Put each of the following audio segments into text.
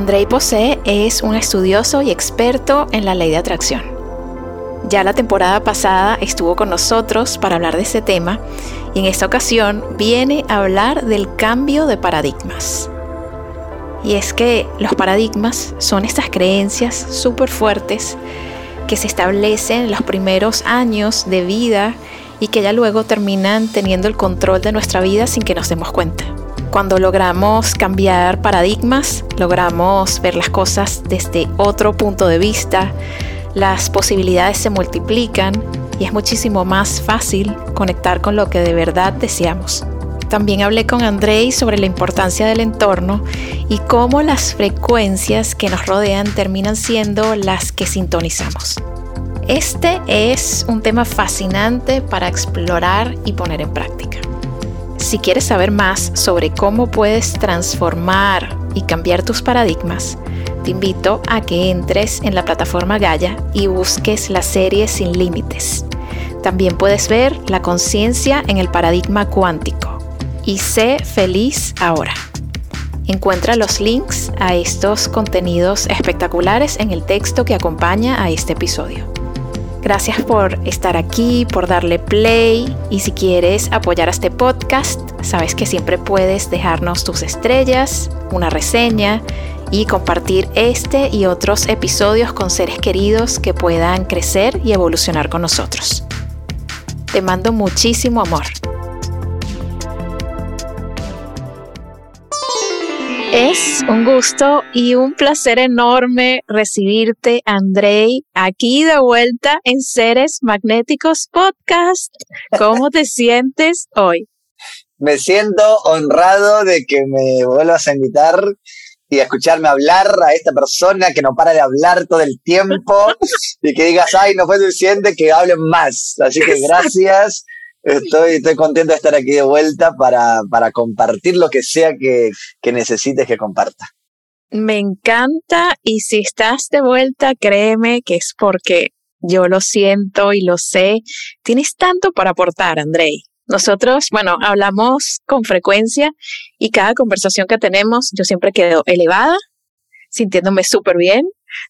Andrei Posé es un estudioso y experto en la ley de atracción. Ya la temporada pasada estuvo con nosotros para hablar de este tema y en esta ocasión viene a hablar del cambio de paradigmas. Y es que los paradigmas son estas creencias súper fuertes que se establecen en los primeros años de vida y que ya luego terminan teniendo el control de nuestra vida sin que nos demos cuenta. Cuando logramos cambiar paradigmas, logramos ver las cosas desde otro punto de vista, las posibilidades se multiplican y es muchísimo más fácil conectar con lo que de verdad deseamos. También hablé con Andrei sobre la importancia del entorno y cómo las frecuencias que nos rodean terminan siendo las que sintonizamos. Este es un tema fascinante para explorar y poner en práctica. Si quieres saber más sobre cómo puedes transformar y cambiar tus paradigmas, te invito a que entres en la plataforma Gaia y busques la serie Sin Límites. También puedes ver la conciencia en el paradigma cuántico y sé feliz ahora. Encuentra los links a estos contenidos espectaculares en el texto que acompaña a este episodio. Gracias por estar aquí, por darle play y si quieres apoyar a este podcast, sabes que siempre puedes dejarnos tus estrellas, una reseña y compartir este y otros episodios con seres queridos que puedan crecer y evolucionar con nosotros. Te mando muchísimo amor. Es un gusto y un placer enorme recibirte, Andrei, aquí de vuelta en Seres Magnéticos Podcast. ¿Cómo te sientes hoy? Me siento honrado de que me vuelvas a invitar y a escucharme hablar a esta persona que no para de hablar todo el tiempo y que digas, ay, no fue suficiente, que hablen más. Así que gracias. Estoy, estoy contento de estar aquí de vuelta para, para compartir lo que sea que, que necesites que comparta. Me encanta y si estás de vuelta, créeme que es porque yo lo siento y lo sé. Tienes tanto para aportar, Andrei. Nosotros, bueno, hablamos con frecuencia y cada conversación que tenemos yo siempre quedo elevada, sintiéndome súper bien,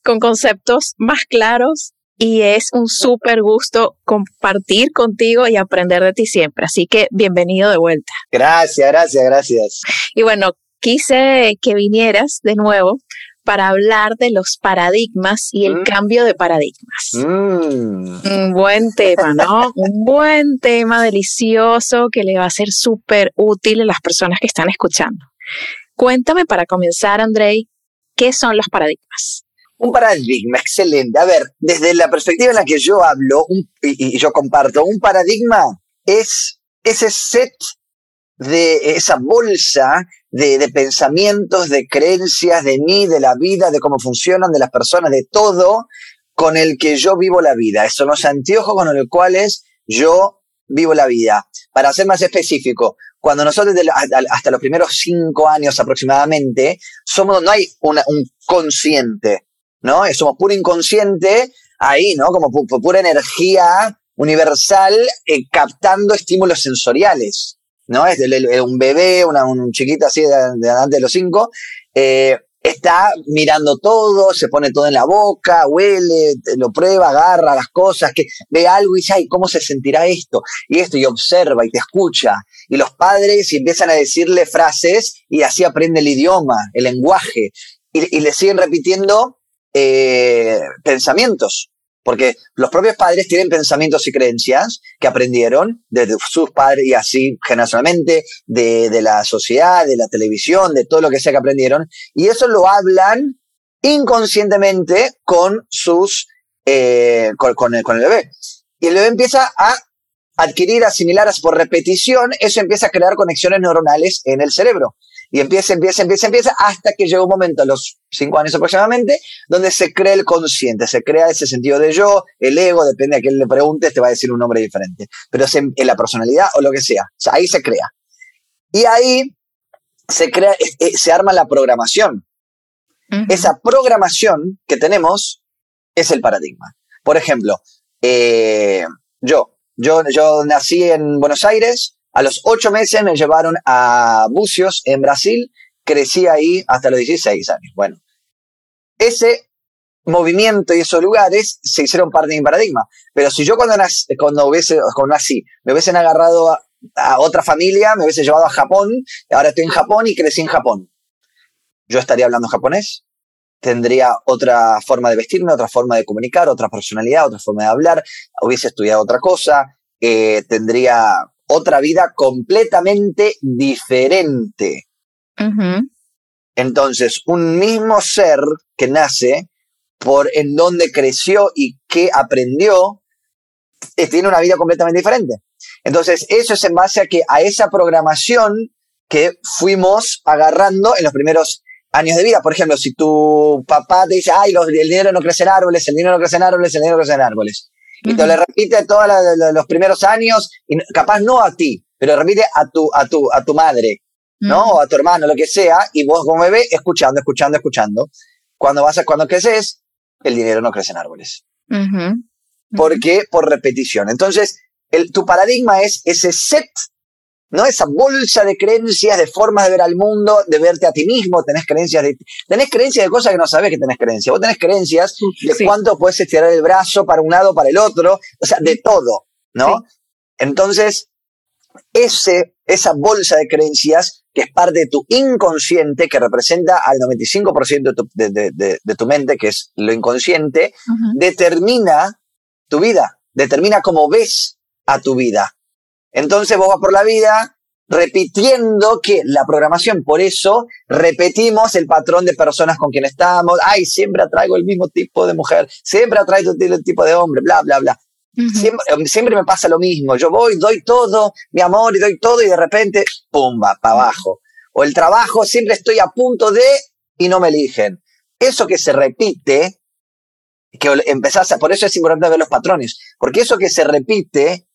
con conceptos más claros y es un súper gusto compartir contigo y aprender de ti siempre. Así que bienvenido de vuelta. Gracias, gracias, gracias. Y bueno, quise que vinieras de nuevo para hablar de los paradigmas y el mm. cambio de paradigmas. Mm. Un buen tema, ¿no? Un buen tema delicioso que le va a ser súper útil a las personas que están escuchando. Cuéntame para comenzar, Andrei, ¿qué son los paradigmas? Un paradigma, excelente. A ver, desde la perspectiva en la que yo hablo y, yo comparto, un paradigma es ese set de esa bolsa de, pensamientos, de creencias, de mí, de la vida, de cómo funcionan, de las personas, de todo con el que yo vivo la vida. Son los anteojos con los cuales yo vivo la vida. Para ser más específico, cuando nosotros hasta los primeros cinco años aproximadamente, somos, no hay una, un consciente. ¿No? Somos puro inconsciente ahí, ¿no? Como pura energía universal eh, captando estímulos sensoriales, ¿no? Es un bebé, una, un chiquito así de, de de los cinco, eh, está mirando todo, se pone todo en la boca, huele, lo prueba, agarra las cosas, que ve algo y dice, ay, ¿cómo se sentirá esto? Y esto, y observa y te escucha. Y los padres empiezan a decirle frases y así aprende el idioma, el lenguaje. Y, y le siguen repitiendo eh, pensamientos, porque los propios padres tienen pensamientos y creencias que aprendieron de sus padres y así generacionalmente, de, de, la sociedad, de la televisión, de todo lo que sea que aprendieron, y eso lo hablan inconscientemente con sus, eh, con, con, el, con el bebé. Y el bebé empieza a adquirir, asimilar por repetición, eso empieza a crear conexiones neuronales en el cerebro. Y empieza, empieza, empieza, empieza, hasta que llega un momento, a los cinco años aproximadamente, donde se crea el consciente, se crea ese sentido de yo, el ego, depende a quién le preguntes, te va a decir un nombre diferente. Pero es en, la personalidad o lo que sea. O sea, ahí se crea. Y ahí se crea, se arma la programación. Esa programación que tenemos es el paradigma. Por ejemplo, eh, yo, yo, yo nací en Buenos Aires, a los ocho meses me llevaron a Bucios, en Brasil, crecí ahí hasta los 16 años. Bueno, ese movimiento y esos lugares se hicieron parte de mi paradigma. Pero si yo cuando, nací, cuando, hubiese, cuando nací me hubiesen agarrado a, otra familia, me hubiese llevado a Japón, ahora estoy en Japón y crecí en Japón, yo estaría hablando japonés, tendría otra forma de vestirme, otra forma de comunicar, otra personalidad, otra forma de hablar, hubiese estudiado otra cosa, eh, tendría otra vida completamente diferente. Entonces, un mismo ser que nace por en donde creció y qué aprendió, eh, tiene una vida completamente diferente. Entonces, eso es en base a que a esa programación que fuimos agarrando en los primeros años de vida. Por ejemplo, si tu papá te dice, ay, el dinero no crece en árboles, el dinero no crece en árboles, el dinero no crece en árboles y te lo repite todos los primeros años, y capaz no a ti, pero repite a tu, a tu, a tu madre, ¿no? O a tu hermano, lo que sea, y vos como bebé, escuchando, escuchando, escuchando. Cuando vas a, cuando creces, el dinero no crece en árboles. ¿Por qué? Por repetición. Entonces, el, tu paradigma es ese set ¿no? Esa bolsa de creencias, de formas de ver al mundo, de verte a ti mismo, tenés creencias de, tenés creencias de cosas que no sabés que tenés creencias. Vos tenés creencias de cuánto puedes estirar el brazo para un lado, para el otro, o sea, de todo, ¿no? Entonces, ese, esa bolsa de creencias, que es parte de tu inconsciente, que representa al 95% de tu, de, tu, mente, que es lo inconsciente, determina tu vida, determina cómo ves a tu vida. Entonces vos vas por la vida repitiendo que la programación, por eso repetimos el patrón de personas con quien estamos, ay, siempre atraigo el mismo tipo de mujer, siempre atraigo el tipo de hombre, bla, bla, bla. siempre, me pasa lo mismo, yo voy, doy todo, mi amor, y doy todo y de repente, pumba, para abajo. O el trabajo, siempre estoy a punto de y no me eligen. Eso que se repite, que empezás a, por eso es importante ver los patrones, porque eso que se repite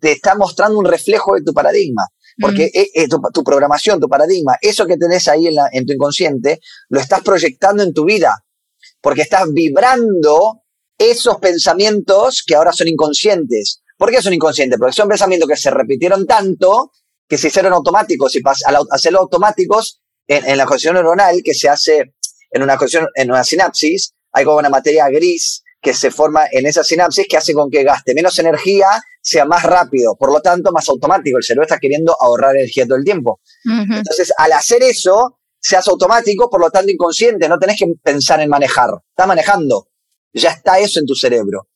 te está mostrando un reflejo de tu paradigma. Porque mm. e, e, tu, programación, tu paradigma, eso que tenés ahí en, la, en tu inconsciente, lo estás proyectando en tu vida. Porque estás vibrando esos pensamientos que ahora son inconscientes. ¿Por qué son inconscientes? Porque son pensamientos que se repitieron tanto que se hicieron automáticos y al hacerlo automáticos en, en la conexión neuronal que se hace en una en una sinapsis, hay como una materia gris que se forma en esa sinapsis que hace con que gaste menos energía, sea más rápido, por lo tanto más automático. El cerebro está queriendo ahorrar energía todo el tiempo. Entonces, al hacer eso, se hace automático, por lo tanto inconsciente, no tenés que pensar en manejar, está manejando, ya está eso en tu cerebro.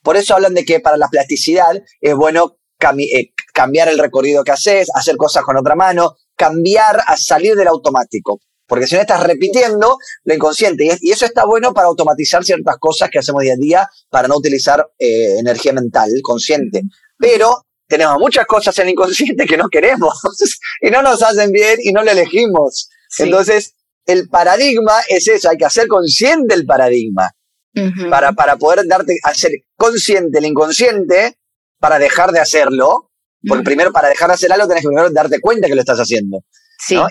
Por eso hablan de que para la plasticidad es bueno eh, cambiar el recorrido que haces, hacer cosas con otra mano, cambiar a salir del automático. Porque si no estás repitiendo lo inconsciente. Y, eso está bueno para automatizar ciertas cosas que hacemos día a día para no utilizar eh, energía mental consciente. Pero tenemos muchas cosas en el inconsciente que no queremos y no nos hacen bien y no lo elegimos. Entonces, el paradigma es eso, hay que hacer consciente el paradigma. para, para poder darte, hacer consciente el inconsciente para dejar de hacerlo. Porque primero, para dejar de hacer algo, tenés que primero darte cuenta que lo estás haciendo.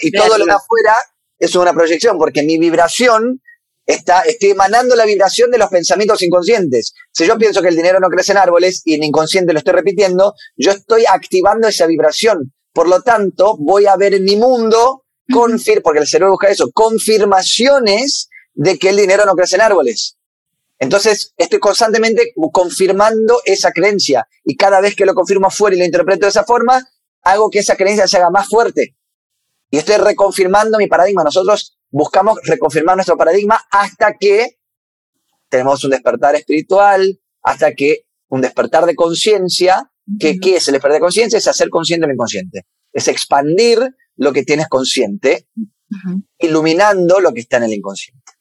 Y todo lo de afuera eso es una proyección, porque mi vibración está, estoy emanando la vibración de los pensamientos inconscientes. Si yo pienso que el dinero no crece en árboles y en inconsciente lo estoy repitiendo, yo estoy activando esa vibración. Por lo tanto, voy a ver en mi mundo, confir porque el cerebro busca eso, confirmaciones de que el dinero no crece en árboles. Entonces, estoy constantemente confirmando esa creencia y cada vez que lo confirmo afuera y lo interpreto de esa forma, hago que esa creencia se haga más fuerte. Y estoy reconfirmando mi paradigma. Nosotros buscamos reconfirmar nuestro paradigma hasta que tenemos un despertar espiritual, hasta que un despertar de conciencia, que ¿qué es el despertar de conciencia? Es hacer consciente lo inconsciente. Es expandir lo que tienes consciente, iluminando lo que está en el inconsciente.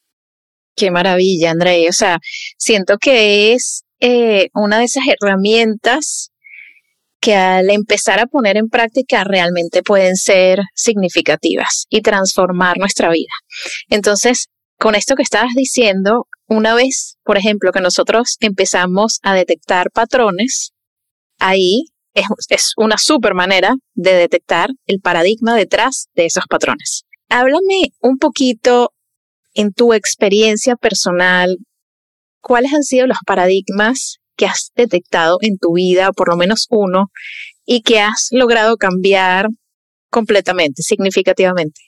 Qué maravilla, André. O sea, siento que es eh, una de esas herramientas que al empezar a poner en práctica realmente pueden ser significativas y transformar nuestra vida. Entonces, con esto que estabas diciendo, una vez, por ejemplo, que nosotros empezamos a detectar patrones, ahí es, una super manera de detectar el paradigma detrás de esos patrones. Háblame un poquito en tu experiencia personal, cuáles han sido los paradigmas que has detectado en tu vida, por lo menos uno, y que has logrado cambiar completamente, significativamente.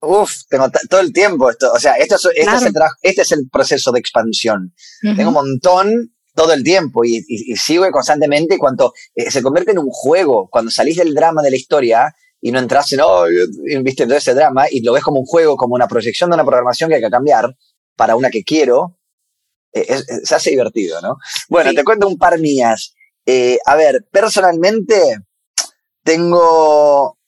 Uf, tengo todo el tiempo esto. O sea, esto es, este, es el este es el proceso de expansión. Tengo un montón todo el tiempo y, sigo constantemente y cuando eh, se convierte en un juego, cuando salís del drama de la historia y no entras en, oh, viste, todo ese drama y lo ves como un juego, como una proyección de una programación que hay que cambiar para una que quiero, eh, se hace divertido, ¿no? Bueno, te cuento un par mías. Eh, a ver, personalmente tengo,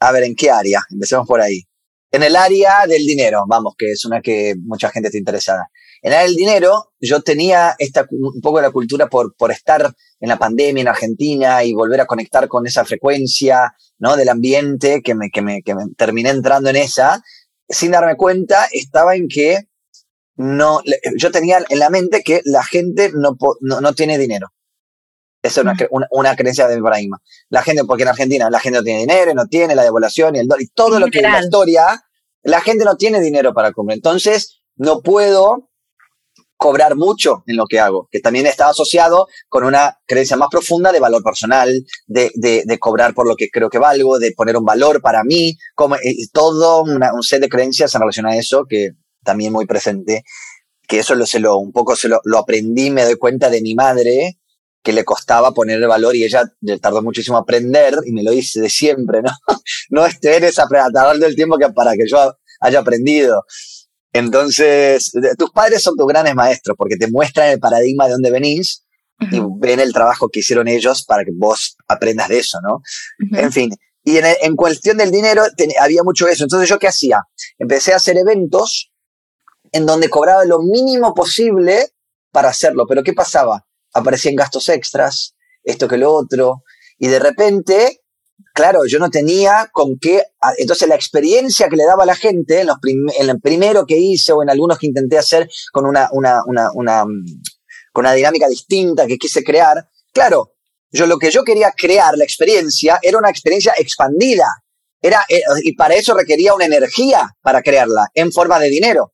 a ver, ¿en qué área? Empecemos por ahí. En el área del dinero, vamos, que es una que mucha gente está interesada. En el área del dinero, yo tenía esta, un poco de la cultura por, por estar en la pandemia en Argentina y volver a conectar con esa frecuencia, ¿no? Del ambiente, que me, que me, que me terminé entrando en esa. Sin darme cuenta, estaba en que no, yo tenía en la mente que la gente no, no, no tiene dinero. Esa es una, una, una, creencia de mi paradigma. La gente, porque en Argentina la gente no tiene dinero, no tiene la devaluación y el dólar, y todo lo que es la historia, la gente no tiene dinero para comer. Entonces, no puedo cobrar mucho en lo que hago, que también está asociado con una creencia más profunda de valor personal, de, de, de cobrar por lo que creo que valgo, de poner un valor para mí, como todo una, un set de creencias en relación a eso que también muy presente, que eso lo, se lo, un poco se lo, lo aprendí, me doy cuenta de mi madre, que le costaba poner el valor y ella tardó muchísimo aprender y me lo dice de siempre, ¿no? no eres a tardar del tiempo que para que yo haya aprendido. Entonces, tus padres son tus grandes maestros porque te muestran el paradigma de dónde venís y ven el trabajo que hicieron ellos para que vos aprendas de eso, ¿no? En fin, y en, en, cuestión del dinero había mucho eso. Entonces, ¿yo qué hacía? Empecé a hacer eventos en donde cobraba lo mínimo posible para hacerlo. Pero ¿qué pasaba? Aparecían gastos extras, esto que lo otro, y de repente, claro, yo no tenía con qué, entonces la experiencia que le daba a la gente, en, los en el primero que hice o en algunos que intenté hacer con una, una, una, una, con una dinámica distinta que quise crear, claro, yo lo que yo quería crear, la experiencia, era una experiencia expandida. Era, eh, y para eso requería una energía para crearla en forma de dinero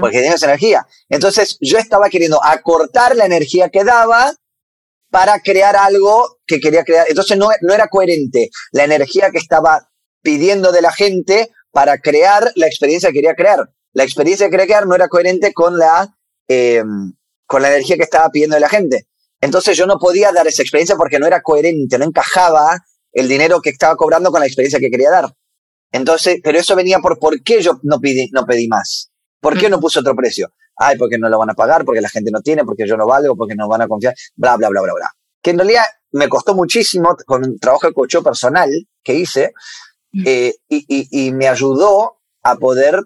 porque tienes energía. Entonces yo estaba queriendo acortar la energía que daba para crear algo que quería crear. Entonces no, no era coherente la energía que estaba pidiendo de la gente para crear la experiencia que quería crear. La experiencia que quería crear no era coherente con la, em, con la energía que estaba pidiendo de la gente. Entonces yo no podía dar esa experiencia porque no era coherente, no encajaba el dinero que estaba cobrando con la experiencia que quería dar. Entonces, pero eso venía por por qué yo no pedí, no pedí más. ¿Por qué no puso otro precio? Ay, porque no lo van a pagar, porque la gente no tiene, porque yo no valgo, porque no van a confiar, bla, bla, bla, bla, bla. Que en realidad me costó muchísimo con un trabajo de coaching personal que hice eh, y, y, me ayudó a poder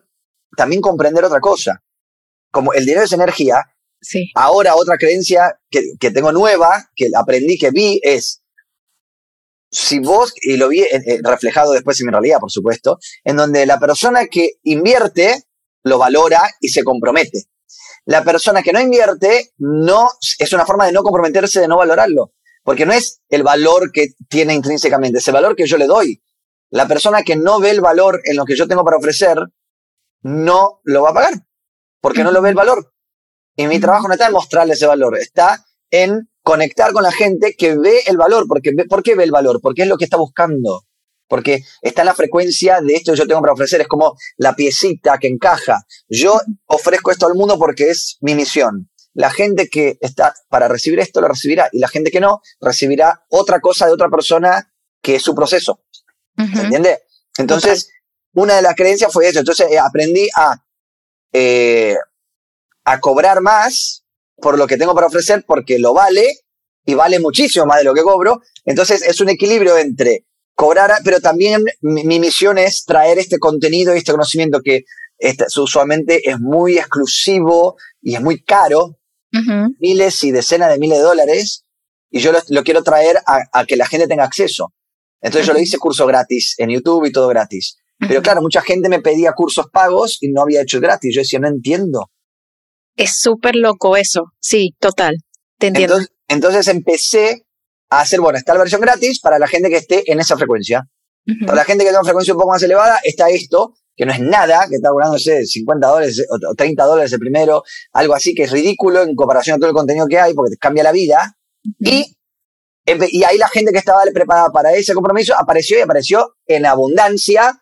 también comprender otra cosa. Como el dinero es energía, sí. ahora otra creencia que, que tengo nueva, que aprendí, que vi, es si vos, y lo vi eh, eh, reflejado después en mi realidad, por supuesto, en donde la persona que invierte lo valora y se compromete. La persona que no invierte no es una forma de no comprometerse, de no valorarlo, porque no es el valor que tiene intrínsecamente, es el valor que yo le doy. La persona que no ve el valor en lo que yo tengo para ofrecer, no lo va a pagar, porque no lo ve el valor. Y mi trabajo no está en mostrarle ese valor, está en conectar con la gente que ve el valor. Porque, ¿Por qué ve el valor? Porque es lo que está buscando porque está en la frecuencia de esto que yo tengo para ofrecer, es como la piecita que encaja. Yo ofrezco esto al mundo porque es mi misión. La gente que está para recibir esto lo recibirá y la gente que no recibirá otra cosa de otra persona que es su proceso. ¿Se entiende? Entonces, una de las creencias fue eso. Entonces, eh, aprendí a, eh, a cobrar más por lo que tengo para ofrecer porque lo vale y vale muchísimo más de lo que cobro. Entonces, es un equilibrio entre cobrar, pero también mi, misión es traer este contenido y este conocimiento que este, usualmente es muy exclusivo y es muy caro, miles y decenas de miles de dólares, y yo lo, quiero traer a, que la gente tenga acceso. Entonces yo le hice curso gratis en YouTube y todo gratis. Pero claro, mucha gente me pedía cursos pagos y no había hecho gratis. Yo decía, no entiendo. Es súper loco eso. Sí, total. Te entiendo. Entonces, empecé a hacer, bueno, está la versión gratis para la gente que esté en esa frecuencia. Para la gente que tenga una frecuencia un poco más elevada, está esto, que no es nada, que está cobrando, 50 dólares o 30 dólares el primero, algo así que es ridículo en comparación a todo el contenido que hay, porque te cambia la vida. Y, y ahí la gente que estaba preparada para ese compromiso apareció y apareció en abundancia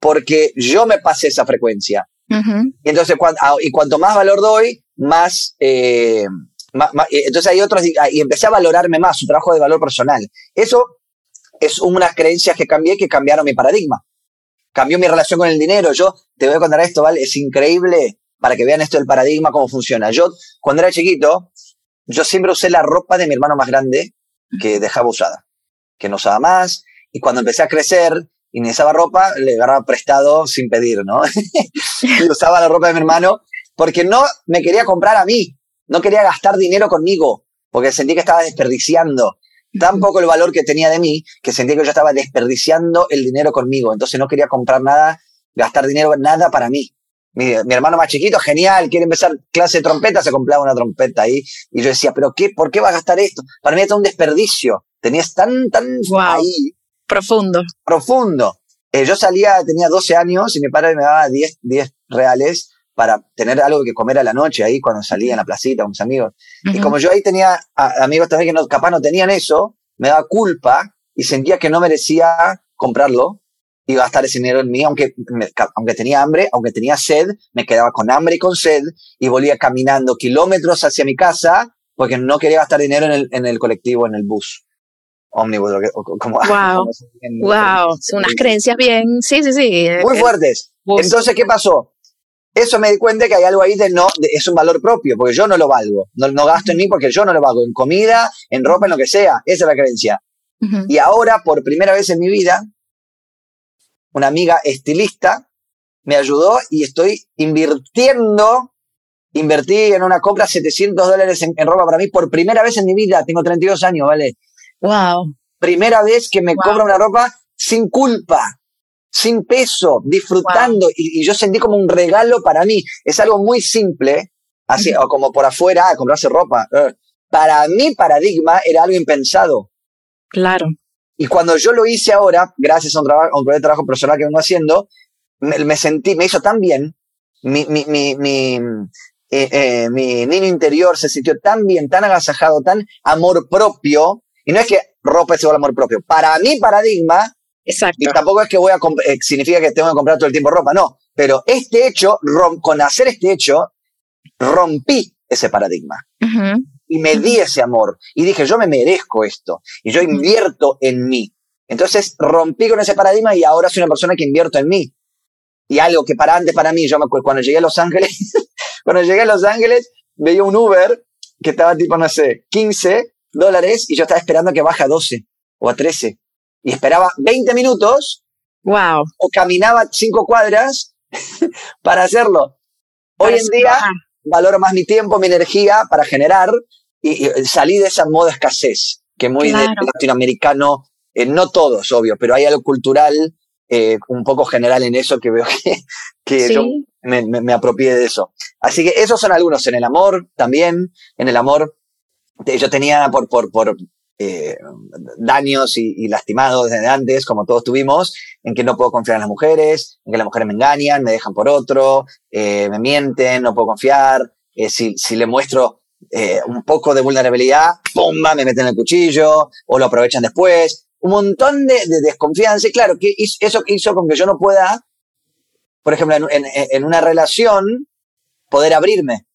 porque yo me pasé esa frecuencia. Y entonces, ah, y cuanto más valor doy, más, eh, eh, entonces hay otros, ah, y empecé a valorarme más, su trabajo de valor personal. Eso es unas creencias que cambié que cambiaron mi paradigma. Cambió mi relación con el dinero. Yo te voy a contar esto, ¿vale? Es increíble para que vean esto del paradigma, cómo funciona. Yo, cuando era chiquito, yo siempre usé la ropa de mi hermano más grande que dejaba usada, que no usaba más. Y cuando empecé a crecer y necesitaba ropa, le agarraba prestado sin pedir, ¿no? y usaba la ropa de mi hermano porque no me quería comprar a mí, no quería gastar dinero conmigo, porque sentí que estaba desperdiciando tampoco el valor que tenía de mí, que sentí que yo estaba desperdiciando el dinero conmigo. Entonces no quería comprar nada, gastar dinero, nada para mí. Mi, hermano más chiquito, genial, quiere empezar clase de trompeta, se compraba una trompeta ahí. Y yo decía, ¿pero qué? ¿Por qué va a gastar esto? Para mí era un desperdicio. Tenías tan, tan ahí. Profundo. Profundo. Eh, yo salía, tenía 12 años y mi padre me daba 10, 10 reales para tener algo que comer a la noche ahí cuando salía en la placita con mis amigos. Y como yo ahí tenía amigos también que no, capaz no tenían eso, me daba culpa y sentía que no merecía comprarlo y gastar ese dinero en mí, aunque, aunque tenía hambre, aunque tenía sed, me quedaba con hambre y con sed y volvía caminando kilómetros hacia mi casa porque no quería gastar dinero en el, en el colectivo, en el bus. Ómnibus, como, wow, wow, unas creencias bien, sí, sí, sí. Muy fuertes. Entonces, ¿qué pasó? Eso me di cuenta que hay algo ahí de no, es un valor propio, porque yo no lo valgo. No, no, gasto en mí porque yo no lo valgo. En comida, en ropa, en lo que sea. Esa es la creencia. Y ahora, por primera vez en mi vida, una amiga estilista me ayudó y estoy invirtiendo, invertí en una compra 700 dólares en, ropa para mí por primera vez en mi vida. Tengo 32 años, ¿vale? Wow. Primera vez que me compro una ropa sin culpa sin peso, disfrutando, y, yo sentí como un regalo para mí. Es algo muy simple, así, o como por afuera, ah, comprarse ropa. Eh, para mi paradigma era algo impensado. Claro. Y cuando yo lo hice ahora, gracias a un, trabajo, a un trabajo personal que vengo haciendo, me, sentí, me hizo tan bien, mi, mi, mi, mi, eh, eh, mi niño interior se sintió tan bien, tan agasajado, tan amor propio, y no es que ropa es igual amor propio. Para mi paradigma, Exacto. Y tampoco es que voy a, eh, significa que tengo que comprar todo el tiempo ropa, no. Pero este hecho, con hacer este hecho, rompí ese paradigma. Y me di ese amor. Y dije, yo me merezco esto. Y yo invierto en mí. Entonces rompí con ese paradigma y ahora soy una persona que invierto en mí. Y algo que para antes para mí, yo me acuerdo, cuando llegué a Los Ángeles, cuando llegué a Los Ángeles, veía un Uber que estaba tipo, no sé, 15 dólares y yo estaba esperando que baje a 12 o a 13 y esperaba 20 minutos. Wow. O caminaba cinco cuadras para hacerlo. Hoy en día valoro más mi tiempo, mi energía para generar y, salí de esa moda escasez, que muy latinoamericano, eh, no todos, obvio, pero hay algo cultural eh, un poco general en eso que veo que, que yo me, me, apropié de eso. Así que esos son algunos. En el amor también, en el amor, yo tenía por, por, por eh, daños y, lastimados desde antes, como todos tuvimos, en que no puedo confiar en las mujeres, en que las mujeres me engañan, me dejan por otro, eh, me mienten, no puedo confiar. Eh, si, si le muestro un poco de vulnerabilidad, ¡pumba! Me meten el cuchillo o lo aprovechan después. Un montón de, desconfianza. Y claro, que eso hizo con que yo no pueda, por ejemplo, en una relación, poder abrirme.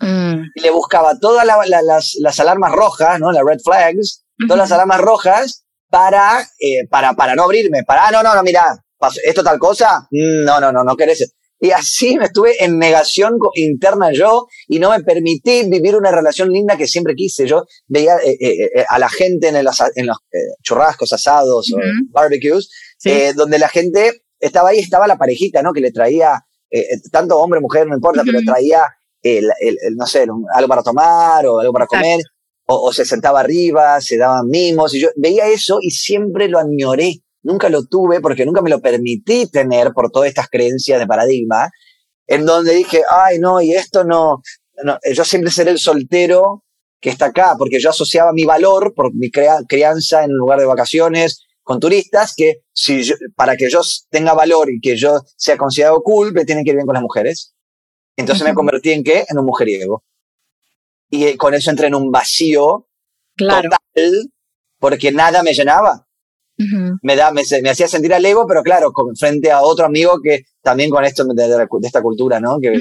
Mm. Y le buscaba todas las, alarmas rojas, ¿no? Las red flags, todas las alarmas rojas para, eh, para, para no abrirme. Para, ah, no, no, no, mira, ¿esto tal cosa? Mm, no, no, no, no querés. Y así me estuve en negación interna yo y no me permití vivir una relación linda que siempre quise. Yo veía eh, eh, a la gente en, los, en los churrascos, asados o barbecues, donde la gente estaba ahí, estaba la parejita, ¿no? Que le traía, tanto hombre, mujer, no importa, pero traía el, el, no sé, algo para tomar o algo para comer. o, se sentaba arriba, se daban mimos, y yo veía eso y siempre lo añoré. Nunca lo tuve porque nunca me lo permití tener por todas estas creencias de paradigma, en donde dije, ay, no, y esto no, no yo siempre seré el soltero que está acá, porque yo asociaba mi valor por mi crianza en lugar de vacaciones con turistas, que si para que yo tenga valor y que yo sea considerado cool, me tienen que ir bien con las mujeres. Entonces me convertí en qué? En un mujeriego y eh, con eso entré en un vacío claro. total porque nada me llenaba. Me, da, me, hacía sentir al ego, pero claro, con, frente a otro amigo que también con esto de, esta cultura, ¿no? Que,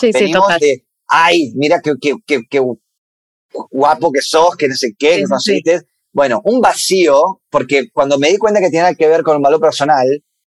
sí, venimos sí, de, ay, mira qué, qué, qué, guapo que sos, que no sé qué, que no sé Bueno, un vacío, porque cuando me di cuenta que tenía que ver con un valor personal,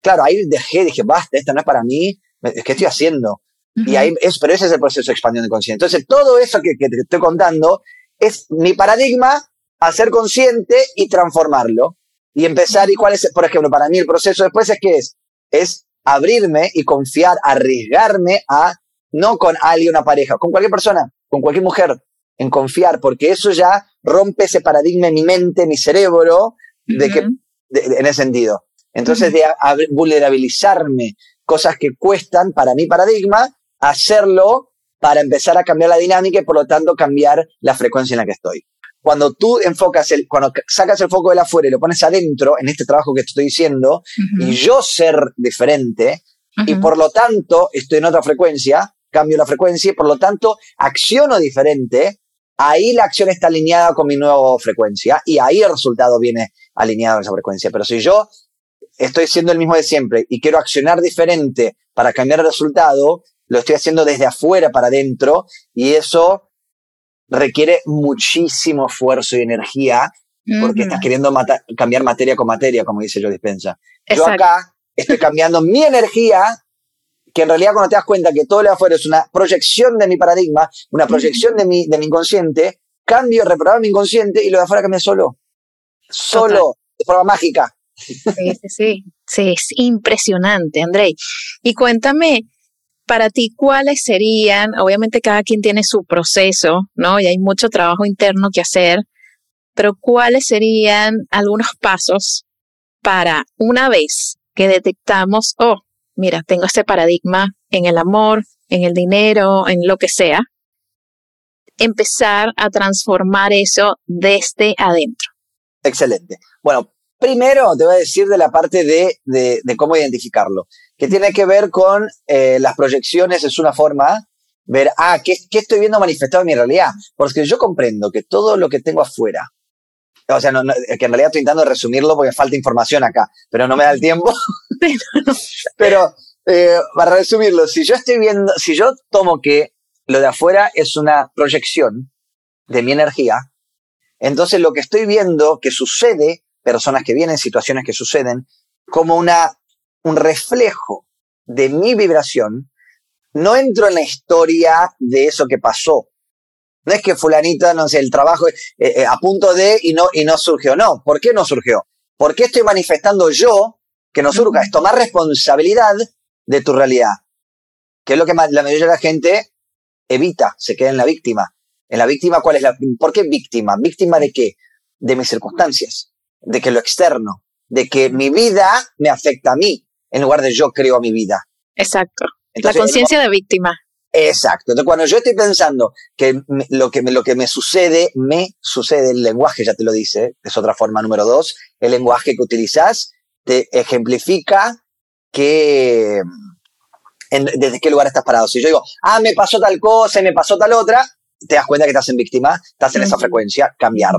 claro, ahí dejé, dije, basta, esto no es para mí, ¿qué estoy haciendo? Y ahí es, pero ese es el proceso de expansión de conciencia. Entonces, todo eso que, te estoy contando es mi paradigma a ser consciente y transformarlo. Y empezar, y cuál es, por ejemplo, para mí el proceso después es que es, es abrirme y confiar, arriesgarme a, no con alguien, una pareja, con cualquier persona, con cualquier mujer, en confiar, porque eso ya rompe ese paradigma en mi mente, mi cerebro, de que, en ese sentido. Entonces, de vulnerabilizarme, cosas que cuestan para mi paradigma, hacerlo para empezar a cambiar la dinámica y por lo tanto cambiar la frecuencia en la que estoy. Cuando tú enfocas el, cuando sacas el foco de afuera y lo pones adentro, en este trabajo que te estoy diciendo, y yo ser diferente, y por lo tanto estoy en otra frecuencia, cambio la frecuencia y por lo tanto acciono diferente, ahí la acción está alineada con mi nueva frecuencia y ahí el resultado viene alineado con esa frecuencia. Pero si yo estoy siendo el mismo de siempre y quiero accionar diferente para cambiar el resultado, lo estoy haciendo desde afuera para adentro y eso requiere muchísimo esfuerzo y energía porque estás queriendo cambiar materia con materia, como dice yo Dispensa. Yo acá estoy cambiando mi energía, que en realidad cuando te das cuenta que todo lo de afuera es una proyección de mi paradigma, una proyección de mi, de mi inconsciente, cambio, reprogramo mi inconsciente y lo de afuera cambia solo. Solo, de forma mágica. Sí, sí, sí. Sí, es impresionante, Andrei. Y cuéntame, para ti, ¿cuáles serían? Obviamente cada quien tiene su proceso, ¿no? Y hay mucho trabajo interno que hacer, pero ¿cuáles serían algunos pasos para una vez que detectamos, oh, mira, tengo este paradigma en el amor, en el dinero, en lo que sea, empezar a transformar eso desde adentro? Excelente. Bueno, primero te voy a decir de la parte de, de cómo identificarlo que tiene que ver con eh, las proyecciones, es una forma ver, ah, ¿qué, ¿qué, estoy viendo manifestado en mi realidad? Porque yo comprendo que todo lo que tengo afuera, o sea, que en realidad estoy intentando resumirlo porque falta información acá, pero no me da el tiempo. pero eh, para resumirlo, si yo estoy viendo, si yo tomo que lo de afuera es una proyección de mi energía, entonces lo que estoy viendo que sucede, personas que vienen, situaciones que suceden, como una un reflejo de mi vibración, no entro en la historia de eso que pasó. No es que fulanita, no sé, el trabajo eh, eh, a punto de y no, y no surgió. No, ¿por qué no surgió? ¿Por qué estoy manifestando yo que no surja? Es tomar responsabilidad de tu realidad. Que es lo que la mayoría de la gente evita, se queda en la víctima. En la víctima, ¿cuál es la, ¿por qué víctima? ¿Víctima de qué? De mis circunstancias, de que lo externo, de que mi vida me afecta a mí, en lugar de yo creo mi vida. Exacto. la conciencia de víctima. Exacto. Entonces, cuando yo estoy pensando que lo que, me, lo que me sucede, me sucede, el lenguaje ya te lo dice, es otra forma número dos, el lenguaje que utilizas te ejemplifica que, desde qué lugar estás parado. Si yo digo, ah, me pasó tal cosa y me pasó tal otra, te das cuenta que estás en víctima, estás en esa frecuencia, cambiar.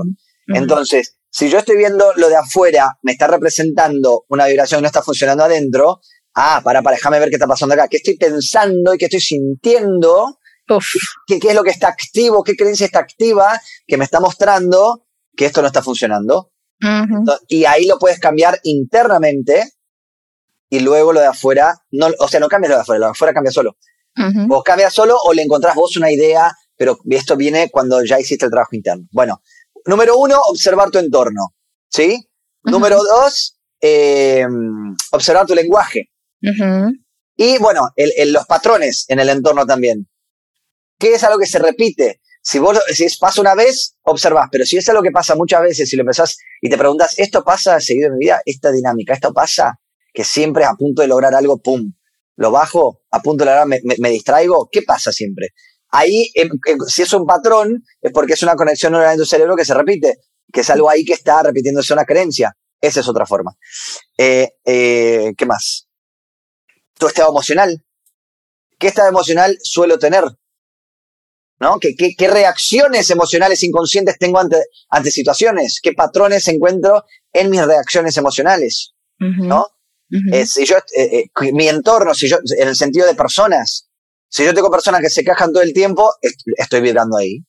Entonces, si yo estoy viendo lo de afuera, me está representando una vibración que no está funcionando adentro, ah, para, para, déjame ver qué está pasando acá, qué estoy pensando y qué estoy sintiendo, ¿Qué, es lo que está activo, qué creencia está activa que me está mostrando que esto no está funcionando. y ahí lo puedes cambiar internamente y luego lo de afuera, no, o sea, no cambias lo de afuera, lo de afuera cambia solo. Vos cambias solo o le encontrás vos una idea, pero esto viene cuando ya hiciste el trabajo interno. Bueno, número uno, observar tu entorno. ¿Sí? Número dos, eh, observar tu lenguaje. Y bueno, los patrones en el entorno también. ¿Qué es algo que se repite? si vos si pasa una vez, observás, pero si es algo que pasa muchas veces y lo empezás y te preguntas, ¿esto pasa seguido en mi vida? Esta dinámica, ¿esto pasa? Que siempre a punto de lograr algo, ¡pum! Lo bajo, a punto de lograr, me, me, distraigo, ¿qué pasa siempre? Ahí, si es un patrón, es porque es una conexión neuronal en tu cerebro que se repite, que es algo ahí que está repitiéndose una creencia. Esa es otra forma. Eh, eh, ¿Qué más? Tu estado emocional. ¿Qué estado emocional suelo tener? ¿no? ¿Qué, qué, reacciones emocionales inconscientes tengo ante, ante situaciones? ¿Qué patrones encuentro en mis reacciones emocionales? ¿No? Eh, si yo, eh, eh, mi entorno, si yo, en el sentido de personas, si yo tengo personas que se quejan todo el tiempo, estoy vibrando ahí.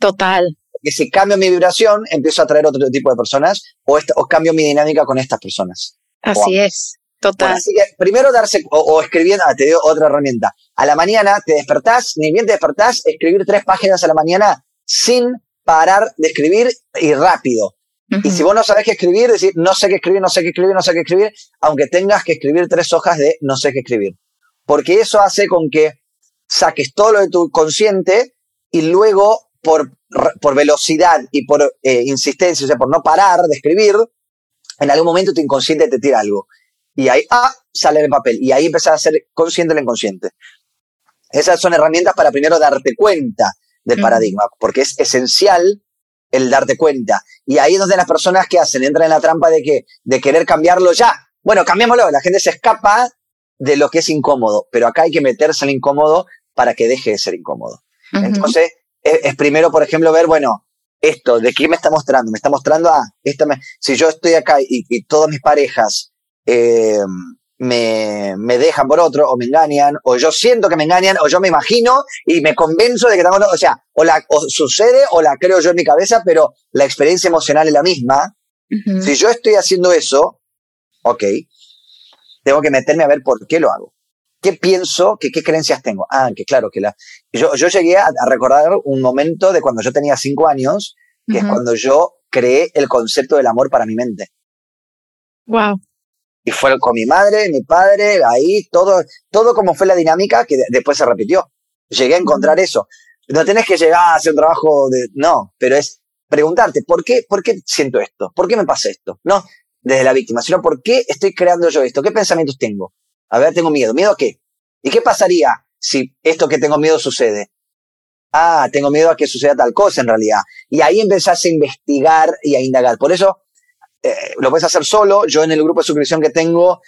Total. Que si cambio mi vibración, empiezo a atraer otro tipo de personas o, o cambio mi dinámica con estas personas. Así es. Total. así que primero darse, o, escribiendo, ah, te digo otra herramienta. A la mañana te despertás, ni bien te despertás, escribir tres páginas a la mañana sin parar de escribir y rápido. Y si vos no sabés qué escribir, decir, no sé qué escribir, no sé qué escribir, no sé qué escribir, aunque tengas que escribir tres hojas de no sé qué escribir. Porque eso hace con que saques todo lo de tu consciente y luego por, por velocidad y por eh, insistencia, o sea, por no parar de escribir, en algún momento tu inconsciente te tira algo. Y ahí, ah, sale el papel. Y ahí empezás a ser consciente del inconsciente. Esas son herramientas para primero darte cuenta del paradigma, porque es esencial el darte cuenta. Y ahí es donde las personas que hacen entran en la trampa de que de querer cambiarlo ya. Bueno, cambiémoslo. La gente se escapa de lo que es incómodo, pero acá hay que meterse en incómodo para que deje de ser incómodo. Entonces, es, primero, por ejemplo, ver, bueno, esto, ¿de qué me está mostrando? Me está mostrando, ah, esta si yo estoy acá y, y todas mis parejas eh, me, me, dejan por otro, o me engañan, o yo siento que me engañan, o yo me imagino y me convenzo de que tengo, o sea, o, la, o sucede o la creo yo en mi cabeza, pero la experiencia emocional es la misma. Si yo estoy haciendo eso, ok, tengo que meterme a ver por qué lo hago. ¿Qué pienso? ¿Qué, qué creencias tengo? Ah, que claro, que la... Yo, yo llegué a, recordar un momento de cuando yo tenía cinco años, que es cuando yo creé el concepto del amor para mi mente. Wow. Y fue con mi madre, mi padre, ahí, todo, todo como fue la dinámica que después se repitió. Llegué a encontrar eso. No tenés que llegar a hacer un trabajo de, no, pero es preguntarte, ¿por qué, por qué siento esto? ¿Por qué me pasa esto? No desde la víctima, sino ¿por qué estoy creando yo esto? ¿Qué pensamientos tengo? A ver, tengo miedo. ¿Miedo a qué? ¿Y qué pasaría si esto que tengo miedo sucede? Ah, tengo miedo a que suceda tal cosa en realidad. Y ahí empezás a investigar y a indagar. Por eso eh, lo puedes hacer solo. Yo en el grupo de suscripción que tengo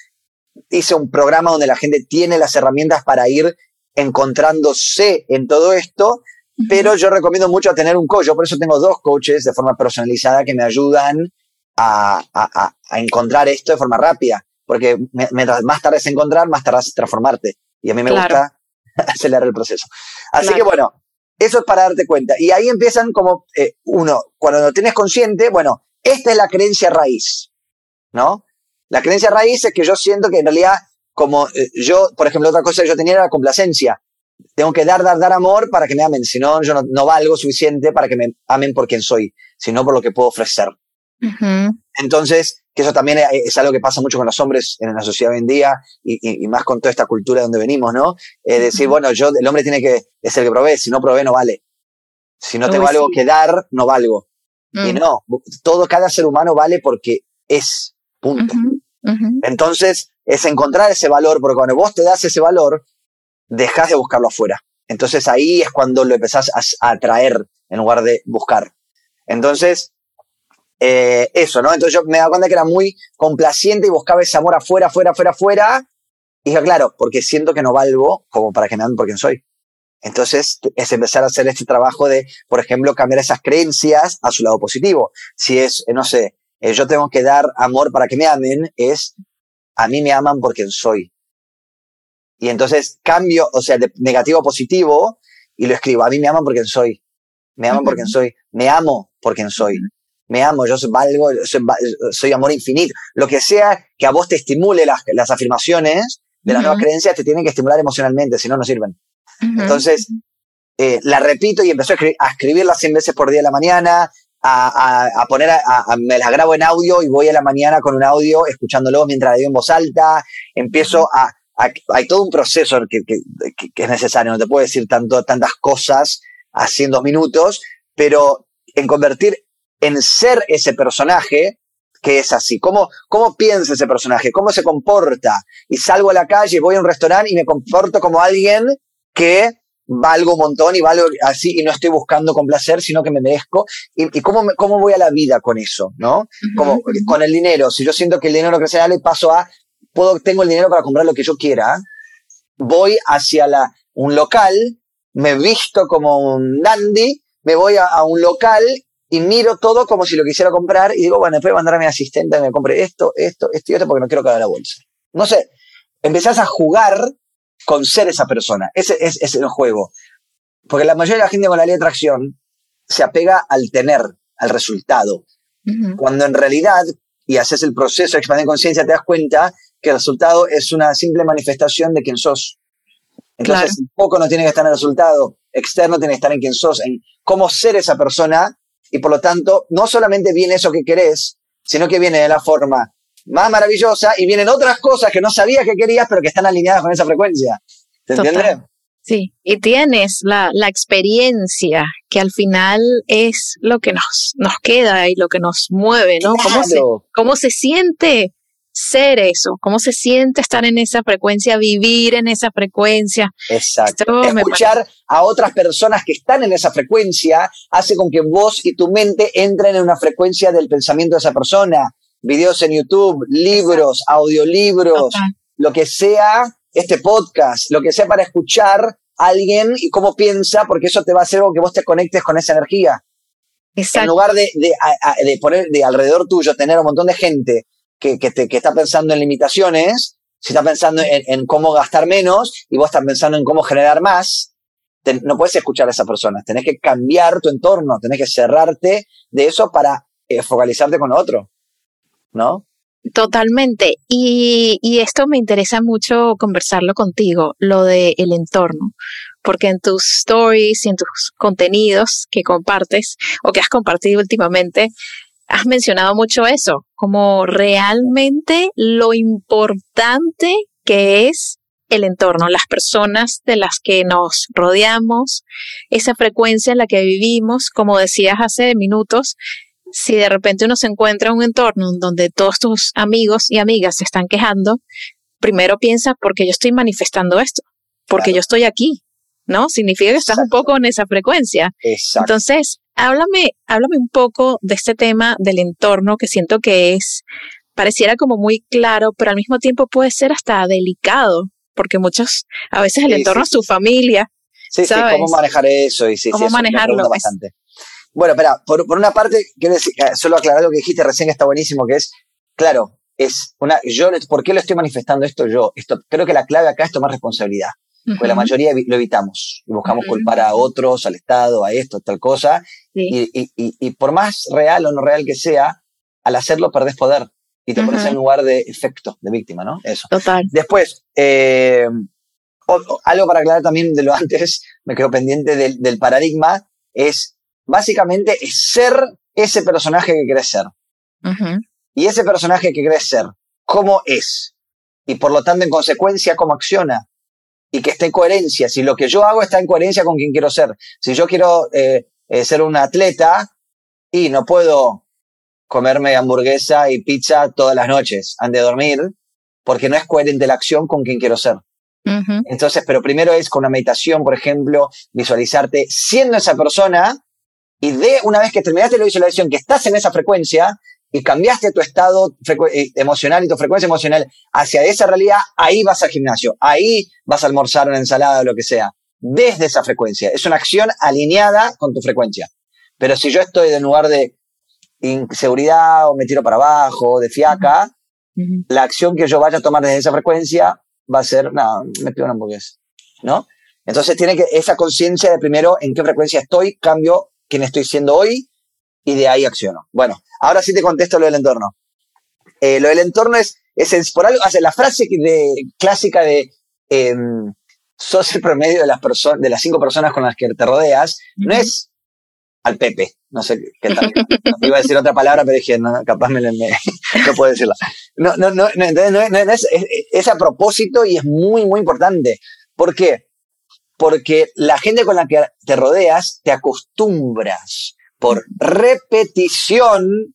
hice un programa donde la gente tiene las herramientas para ir encontrándose en todo esto, pero yo recomiendo mucho tener un coach. Yo por eso tengo dos coaches de forma personalizada que me ayudan a, encontrar esto de forma rápida, porque mientras más tarde es encontrar, más tarde es transformarte. Y a mí me gusta acelerar el proceso. Así que bueno, eso es para darte cuenta. Y ahí empiezan como, eh, uno, cuando lo tienes consciente, bueno, esta es la creencia raíz, ¿no? La creencia raíz es que yo siento que en realidad, como eh, yo, por ejemplo, otra cosa que yo tenía era la complacencia. Tengo que dar, dar, dar amor para que me amen, si no, yo no, valgo suficiente para que me amen por quien soy, sino por lo que puedo ofrecer. Entonces, que eso también es algo que pasa mucho con los hombres en la sociedad hoy en día y, más con toda esta cultura de donde venimos, ¿no? Es decir, bueno, yo, el hombre tiene que ser el que provee, si no provee no vale. Si no tengo algo que dar, no valgo. Y mm. no, todo, cada ser humano vale porque es, punto. Entonces, es encontrar ese valor, porque cuando vos te das ese valor, dejas de buscarlo afuera. Entonces ahí es cuando lo empezás a, atraer en lugar de buscar. Entonces, eh, eso, ¿no? Entonces yo me daba cuenta que era muy complaciente y buscaba ese amor afuera, afuera, afuera, afuera. Y dije, claro, porque siento que no valgo como para que me amen por quien soy. Entonces, es empezar a hacer este trabajo de, por ejemplo, cambiar esas creencias a su lado positivo. Si es, eh, no sé, eh, yo tengo que dar amor para que me amen, es, a mí me aman por quien soy. Y entonces cambio, o sea, de negativo a positivo y lo escribo, a mí me aman por quien soy. Me aman por quien soy. Me amo por quien soy. Me amo, yo soy valgo, soy, amor infinito. Lo que sea que a vos te estimule las, las afirmaciones de las nuevas creencias te tienen que estimular emocionalmente, si no, no sirven. Entonces, eh, la repito y empezó a, escribir, a, escribirla 100 veces por día de la mañana, a, a, poner, a, me la grabo en audio y voy a la mañana con un audio escuchándolo mientras la digo en voz alta, empiezo a, hay todo un proceso que, que, que, es necesario, no te puedo decir tanto, tantas cosas así en dos minutos, pero en convertir en ser ese personaje que es así. ¿Cómo, ¿Cómo piensa ese personaje? ¿Cómo se comporta? Y salgo a la calle, voy a un restaurante y me comporto como alguien que valgo un montón y valgo así y no estoy buscando complacer, sino que me merezco. ¿Y, cómo, cómo voy a la vida con eso? ¿No? Como con el dinero. Si yo siento que el dinero crece, le paso a, puedo, tengo el dinero para comprar lo que yo quiera, voy hacia la, un local, me visto como un dandy, me voy a, un local y miro todo como si lo quisiera comprar y digo, bueno, después mandar a mi asistente que me compre esto, esto, esto y esto porque no quiero caer la bolsa. No sé, empezás a jugar con ser esa persona. Ese es, el juego. Porque la mayoría de la gente con la ley de atracción se apega al tener, al resultado. Cuando en realidad, y haces el proceso de expandir conciencia, te das cuenta que el resultado es una simple manifestación de quién sos. Entonces, un poco no tiene que estar en el resultado externo, tiene que estar en quién sos, en cómo ser esa persona, y por lo tanto, no solamente viene eso que querés, sino que viene de la forma más maravillosa y vienen otras cosas que no sabías que querías, pero que están alineadas con esa frecuencia. ¿Te entiendes? Sí, y tienes la, la, experiencia que al final es lo que nos, nos queda y lo que nos mueve, ¿no? ¿Cómo, se, ¿Cómo se siente ser eso, cómo se siente estar en esa frecuencia, vivir en esa frecuencia. Exacto. Escuchar a otras personas que están en esa frecuencia hace con que vos y tu mente entren en una frecuencia del pensamiento de esa persona. Videos en YouTube, libros, audiolibros, lo que sea, este podcast, lo que sea para escuchar a alguien y cómo piensa, porque eso te va a hacer que vos te conectes con esa energía. Exacto. En lugar de, de poner de alrededor tuyo, tener un montón de gente que, que, está pensando en limitaciones, si está pensando en, cómo gastar menos y vos estás pensando en cómo generar más, no puedes escuchar a esa persona. Tenés que cambiar tu entorno, tenés que cerrarte de eso para eh, focalizarte con otro. ¿No? Totalmente. Y, y, esto me interesa mucho conversarlo contigo, lo del el entorno, porque en tus stories y en tus contenidos que compartes o que has compartido últimamente, has mencionado mucho eso, como realmente lo importante que es el entorno, las personas de las que nos rodeamos, esa frecuencia en la que vivimos, como decías hace minutos, si de repente uno se encuentra en un entorno donde todos tus amigos y amigas se están quejando, primero piensa, ¿por qué yo estoy manifestando esto? Porque yo estoy aquí, ¿no? Significa que estás un poco en esa frecuencia. Exacto. Entonces, Háblame, háblame un poco de este tema del entorno que siento que es, pareciera como muy claro, pero al mismo tiempo puede ser hasta delicado, porque muchos, a veces el entorno es su familia. Sí, ¿sabes? sí, cómo manejar eso y sí, ¿Cómo manejarlo? bastante. Bueno, espera, por, una parte, quiero decir, eh, solo aclarar lo que dijiste recién que está buenísimo, que es, claro, es una, yo, ¿por qué lo estoy manifestando esto yo? Esto, creo que la clave acá es tomar responsabilidad. Porque la mayoría lo evitamos y buscamos culpar a otros, al Estado, a esto, tal cosa. Y, y, y, por más real o no real que sea, al hacerlo perdés poder y te pones en lugar de efecto, de víctima, ¿no? Eso. Total. Después, eh, algo para aclarar también de lo antes, me quedo pendiente del, del paradigma, es básicamente ser ese personaje que querés ser. Y ese personaje que querés ser, ¿cómo es? Y por lo tanto, en consecuencia, ¿cómo acciona? y que esté en coherencia. Si lo que yo hago está en coherencia con quien quiero ser. Si yo quiero eh, eh, ser un atleta y no puedo comerme hamburguesa y pizza todas las noches antes de dormir, porque no es coherente la acción con quien quiero ser. Entonces, pero primero es con una meditación, por ejemplo, visualizarte siendo esa persona y de una vez que terminaste la visualización, que estás en esa frecuencia, y cambiaste tu estado eh, emocional y tu frecuencia emocional hacia esa realidad, ahí vas al gimnasio, ahí vas a almorzar una ensalada o lo que sea, desde esa frecuencia. Es una acción alineada con tu frecuencia. Pero si yo estoy en lugar de inseguridad o me tiro para abajo, de fiaca, la acción que yo vaya a tomar desde esa frecuencia va a ser, no, me pido una hamburguesa, ¿no? Entonces tiene que esa conciencia de primero en qué frecuencia estoy, cambio quién estoy siendo hoy y de ahí acciono. Bueno, ahora sí te contesto lo del entorno. Eh, lo del entorno es, es, por algo, hace la frase de, clásica de em, sos el promedio de las personas, de las cinco personas con las que te rodeas, no es al Pepe, no sé qué tal. Iba a decir otra palabra, pero dije, no, capaz me, no puedo decirla. No, no, no, no, es, es, a propósito y es muy, muy importante. ¿Por qué? porque la gente con la que te rodeas te acostumbras por repetición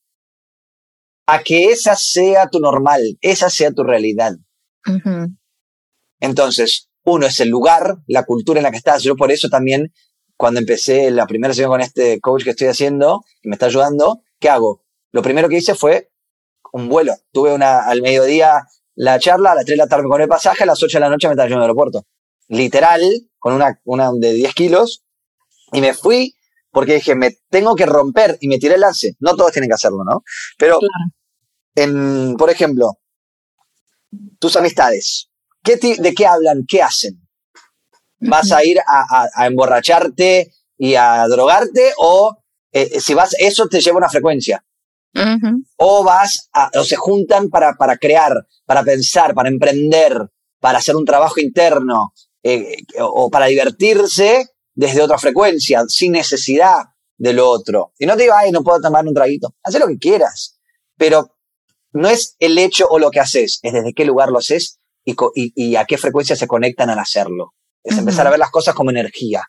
a que esa sea tu normal, esa sea tu realidad. Entonces, uno es el lugar, la cultura en la que estás. Yo por eso también, cuando empecé la primera sesión con este coach que estoy haciendo, que me está ayudando, ¿qué hago? Lo primero que hice fue un vuelo. Tuve una, al mediodía la charla, a las 3 de la tarde con el pasaje, a las 8 de la noche me estaba yendo al aeropuerto. Literal, con una, una de 10 kilos, y me fui porque dije, me tengo que romper y me tiré el lance. No todos tienen que hacerlo, ¿no? Pero, en, por ejemplo, tus amistades, ¿qué ¿de qué hablan? ¿Qué hacen? ¿Vas a ir a, emborracharte y a drogarte o eh, si vas, eso te lleva una frecuencia? O vas, o se juntan para, para crear, para pensar, para emprender, para hacer un trabajo interno eh, o para divertirse desde otra frecuencia, sin necesidad del otro. Y no te digo, ay, no puedo tomar un traguito. Haz lo que quieras. Pero no es el hecho o lo que haces, es desde qué lugar lo haces y, y, a qué frecuencia se conectan al hacerlo. Es empezar a ver las cosas como energía.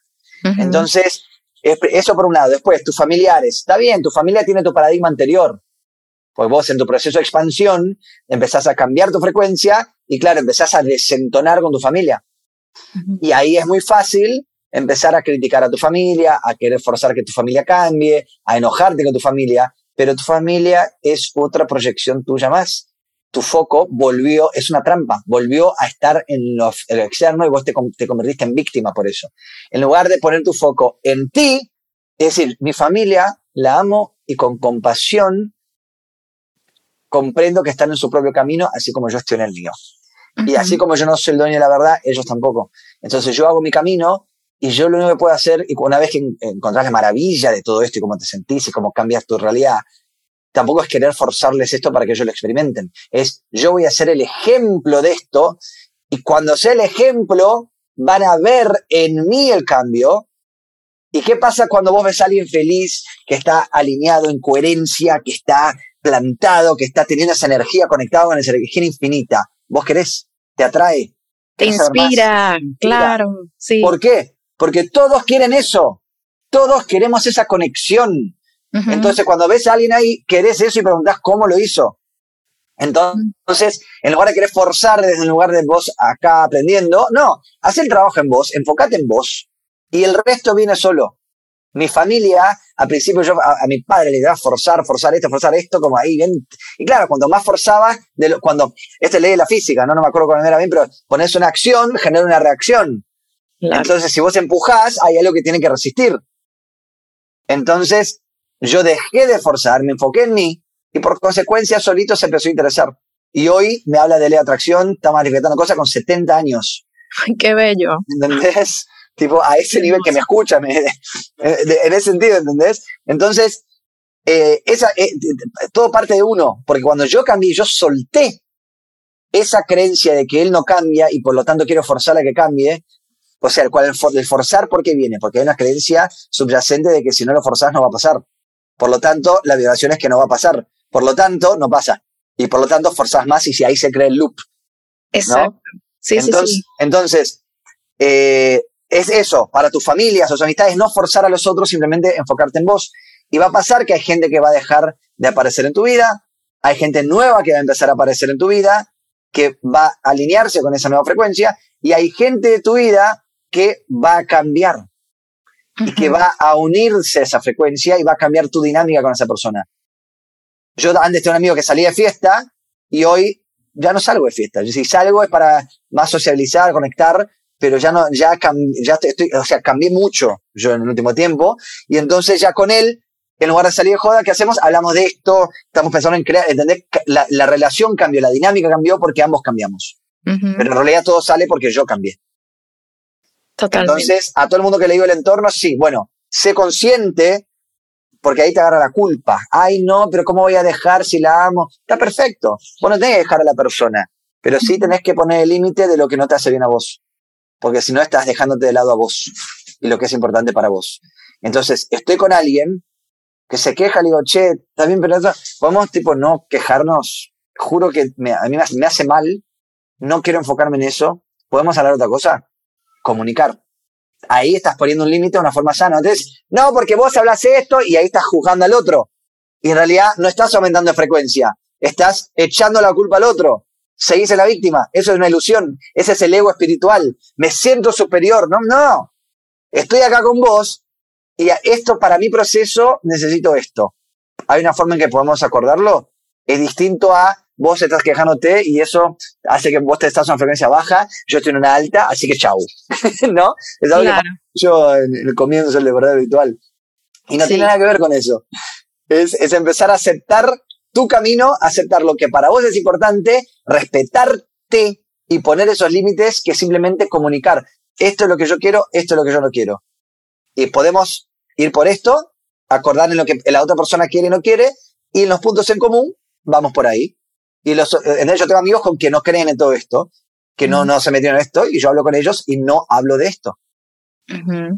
Entonces, eso por un lado. Después, tus familiares. Está bien, tu familia tiene tu paradigma anterior. Pues vos en tu proceso de expansión empezás a cambiar tu frecuencia y claro, empezás a desentonar con tu familia. Y ahí es muy fácil empezar a criticar a tu familia, a querer forzar que tu familia cambie, a enojarte con tu familia, pero tu familia es otra proyección tuya más. Tu foco volvió, es una trampa, volvió a estar en lo, externo y vos te, te convertiste en víctima por eso. En lugar de poner tu foco en ti, es decir, mi familia la amo y con compasión comprendo que están en su propio camino, así como yo estoy en el mío. Y así como yo no soy el dueño de la verdad, ellos tampoco. Entonces yo hago mi camino y yo lo único que puedo hacer, y una vez que encontrás la maravilla de todo esto y cómo te sentís y cómo cambias tu realidad, tampoco es querer forzarles esto para que ellos lo experimenten. Es yo voy a ser el ejemplo de esto y cuando sea el ejemplo van a ver en mí el cambio. ¿Y qué pasa cuando vos ves a alguien feliz, que está alineado en coherencia, que está plantado, que está teniendo esa energía conectada con esa energía infinita? ¿Vos querés? ¿Te atrae? Te inspira, claro. Sí. ¿Por qué? Porque todos quieren eso. Todos queremos esa conexión. Entonces, cuando ves a alguien ahí, querés eso y preguntás cómo lo hizo. Entonces, en lugar de querer forzar desde el lugar de vos acá aprendiendo, no, haz el trabajo en vos, enfócate en vos y el resto viene solo. Mi familia, al principio yo a, mi padre le daba forzar, forzar esto, forzar esto, como ahí, bien. Y claro, cuando más forzaba, de cuando, este lee la física, ¿no? no me acuerdo cuál era bien, pero pones una acción, genera una reacción. Entonces, si vos empujás, hay algo que tiene que resistir. Entonces, yo dejé de forzar, me enfoqué en mí y por consecuencia solito se empezó a interesar. Y hoy me habla de ley de atracción, está manifestando cosas con 70 años. Ay, qué bello. ¿Entendés? Tipo, a ese nivel que me escucha, en ese sentido, ¿entendés? Entonces, eh, esa, eh, todo parte de uno, porque cuando yo cambié, yo solté esa creencia de que él no cambia y por lo tanto quiero forzarle a que cambie, o sea, el, cual, el forzar, ¿por qué viene? Porque hay una creencia subyacente de que si no lo forzás no va a pasar. Por lo tanto, la violación es que no va a pasar. Por lo tanto, no pasa. Y por lo tanto, forzás más y si ahí se crea el loop. Exacto. Sí, entonces, sí, sí. entonces eh, es eso, para tus familias o tus amistades, no forzar a los otros, simplemente enfocarte en vos. Y va a pasar que hay gente que va a dejar de aparecer en tu vida, hay gente nueva que va a empezar a aparecer en tu vida, que va a alinearse con esa nueva frecuencia, y hay gente de tu vida que va a cambiar y que va a unirse a esa frecuencia y va a cambiar tu dinámica con esa persona. Yo antes tenía un amigo que salía de fiesta y hoy ya no salgo de fiesta. Si salgo es para más socializar, conectar, pero ya no, ya, ya estoy, o sea, cambié mucho yo en el último tiempo y entonces ya con él, en lugar de salir de joda, ¿qué hacemos? Hablamos de esto, estamos pensando en crear, ¿entendés? La, la relación cambió, la dinámica cambió porque ambos cambiamos. Pero en realidad todo sale porque yo cambié. Entonces, a todo el mundo que le digo el entorno, sí, bueno, sé consciente, porque ahí te agarra la culpa. Ay, no, pero ¿cómo voy a dejar si la amo? Está perfecto. Vos no tenés que dejar a la persona, pero sí tenés que poner el límite de lo que no te hace bien a vos. Porque si no, estás dejándote de lado a vos y lo que es importante para vos. Entonces, estoy con alguien que se queja, le digo, che, está bien, pero podemos, tipo, no quejarnos. Juro que a mí me hace mal. No quiero enfocarme en eso. ¿Podemos hablar de otra cosa? Comunicar. ahí estás poniendo un límite de una forma sana. Entonces, no, porque vos hablas esto y ahí estás juzgando al otro. Y en realidad no estás aumentando de frecuencia, estás echando la culpa al otro. Seguís en la víctima. Eso es una ilusión. Ese es el ego espiritual. Me siento superior. No, no. Estoy acá con vos y esto para mi proceso necesito esto. Hay una forma en que podemos acordarlo. Es distinto a vos estás quejándote y eso hace que vos te estás en una frecuencia baja, yo estoy en una alta, así que chau. ¿No? Es algo que yo en el comienzo el de verdad habitual. Y no tiene nada que ver con eso. Es, es empezar a aceptar tu camino, aceptar lo que para vos es importante, respetarte y poner esos límites que simplemente comunicar. Esto es lo que yo quiero, esto es lo que yo no quiero. Y podemos ir por esto, acordar en lo que la otra persona quiere y no quiere, y en los puntos en común, vamos por ahí. Y los, entonces yo tengo amigos con que no creen en todo esto, que no, no se metieron en esto, y yo hablo con ellos y no hablo de esto.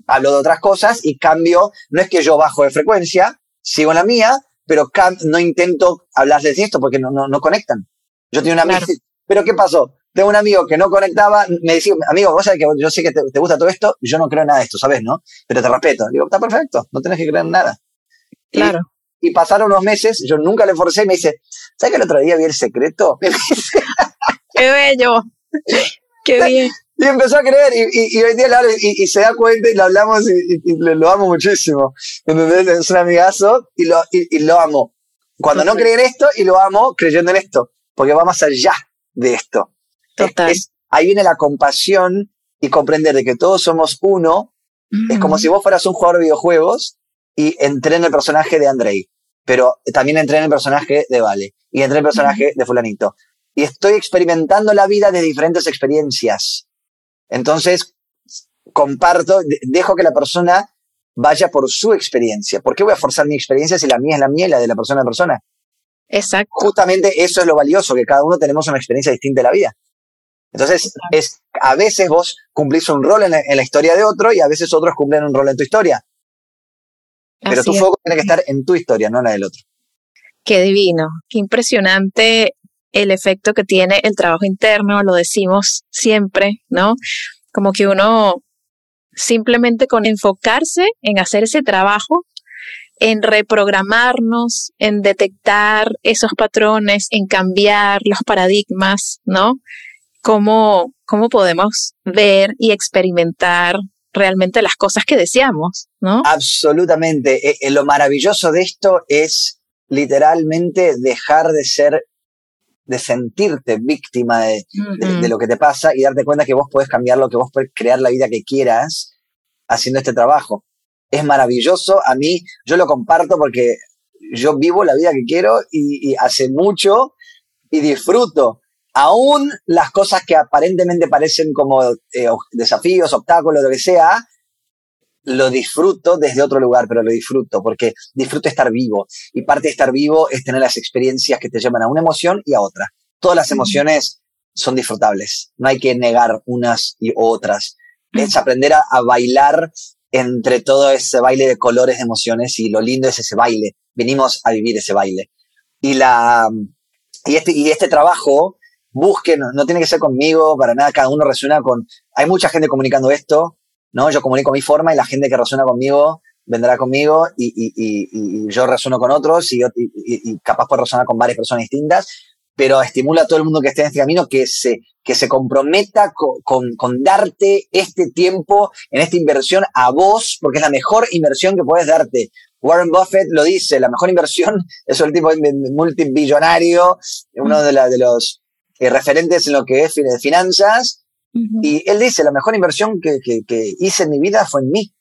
Hablo de otras cosas y cambio, no es que yo bajo de frecuencia, sigo en la mía, pero no intento hablarles de esto porque no, no, no conectan. Yo tengo un amigo, pero ¿qué pasó? Tengo un amigo que no conectaba, me decía, amigo, vos sabés que yo sé que te, gusta todo esto, y yo no creo en nada de esto, ¿sabes, no? Pero te respeto. Digo, está perfecto, no tenés que creer en nada. Claro. Y, pasaron unos meses, yo nunca le forcé y me dice, ¿sabes que el otro día vi el secreto? ¡Qué bello! ¡Qué bien! Y empezó a creer, y, hoy día y, se da cuenta y lo hablamos y, lo amo muchísimo. Es un amigazo y lo, y, lo amo. Cuando no cree en esto y lo amo creyendo en esto, porque va más allá de esto. Total. ahí viene la compasión y comprender de que todos somos uno. Es como si vos fueras un jugador de videojuegos y entré en el personaje de Andrei, pero también entré en el personaje de Vale y entré en el personaje de fulanito. Y estoy experimentando la vida de diferentes experiencias. Entonces, comparto, dejo que la persona vaya por su experiencia. ¿Por qué voy a forzar mi experiencia si la mía es la mía y la de la persona la persona? Exacto. Justamente eso es lo valioso, que cada uno tenemos una experiencia distinta de la vida. Entonces, es, a veces vos cumplís un rol en la, historia de otro y a veces otros cumplen un rol en tu historia. Pero tu foco tiene que estar en tu historia, no en la del otro. Qué divino, qué impresionante el efecto que tiene el trabajo interno, lo decimos siempre, ¿no? Como que uno simplemente con enfocarse en hacer ese trabajo, en reprogramarnos, en detectar esos patrones, en cambiar los paradigmas, ¿no? Cómo, cómo podemos ver y experimentar realmente las cosas que deseamos, ¿no? Absolutamente. Eh, eh, lo maravilloso de esto es literalmente dejar de ser de sentirte víctima de, lo que te pasa y darte cuenta que vos podés cambiar lo que vos podés crear la vida que quieras haciendo este trabajo. Es maravilloso. A mí, yo lo comparto porque yo vivo la vida que quiero y, hace mucho y disfruto. Aún las cosas que aparentemente parecen como eh, desafíos, obstáculos, lo que sea, lo disfruto desde otro lugar, pero lo disfruto porque disfruto estar vivo. Y parte de estar vivo es tener las experiencias que te llevan a una emoción y a otra. Todas las emociones son disfrutables. No hay que negar unas y otras. Es aprender a, bailar entre todo ese baile de colores, de emociones y lo lindo es ese baile. Venimos a vivir ese baile. Y la, y este, y este trabajo, busquen, no tiene que ser conmigo, para nada, cada uno resuena con, hay mucha gente comunicando esto, ¿no? Yo comunico mi forma y la gente que resuena conmigo vendrá conmigo y, yo resueno con otros y, capaz por resonar con varias personas distintas, pero estimula a todo el mundo que esté en este camino que se, que se comprometa con, con, darte este tiempo en esta inversión a vos, porque es la mejor inversión que puedes darte. Warren Buffett lo dice, la mejor inversión es el tipo multibillonario, uno de, la, de los eh, referentes en lo que es finanzas, y él dice, la mejor inversión que, hice en mi vida fue en mí.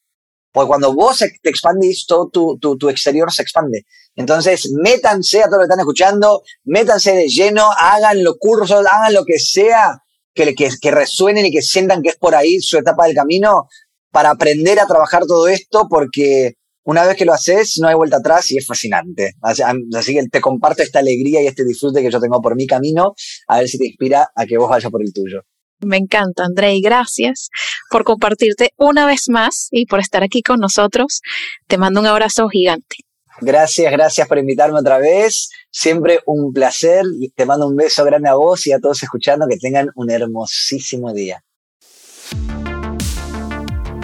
Porque cuando vos te expandís, todo tu, tu, exterior se expande. Entonces, métanse a todos los que están escuchando, métanse de lleno, hagan los cursos, hagan lo que sea que, que, que resuenen y que sientan que es por ahí su etapa del camino para aprender a trabajar todo esto, porque una vez que lo haces, no hay vuelta atrás y es fascinante. Así que te comparto esta alegría y este disfrute que yo tengo por mi camino, a ver si te inspira a que vos vayas por el tuyo. Me encanta, André, y gracias por compartirte una vez más y por estar aquí con nosotros. Te mando un abrazo gigante. Gracias, gracias por invitarme otra vez. Siempre un placer. Te mando un beso grande a vos y a todos escuchando. Que tengan un hermosísimo día.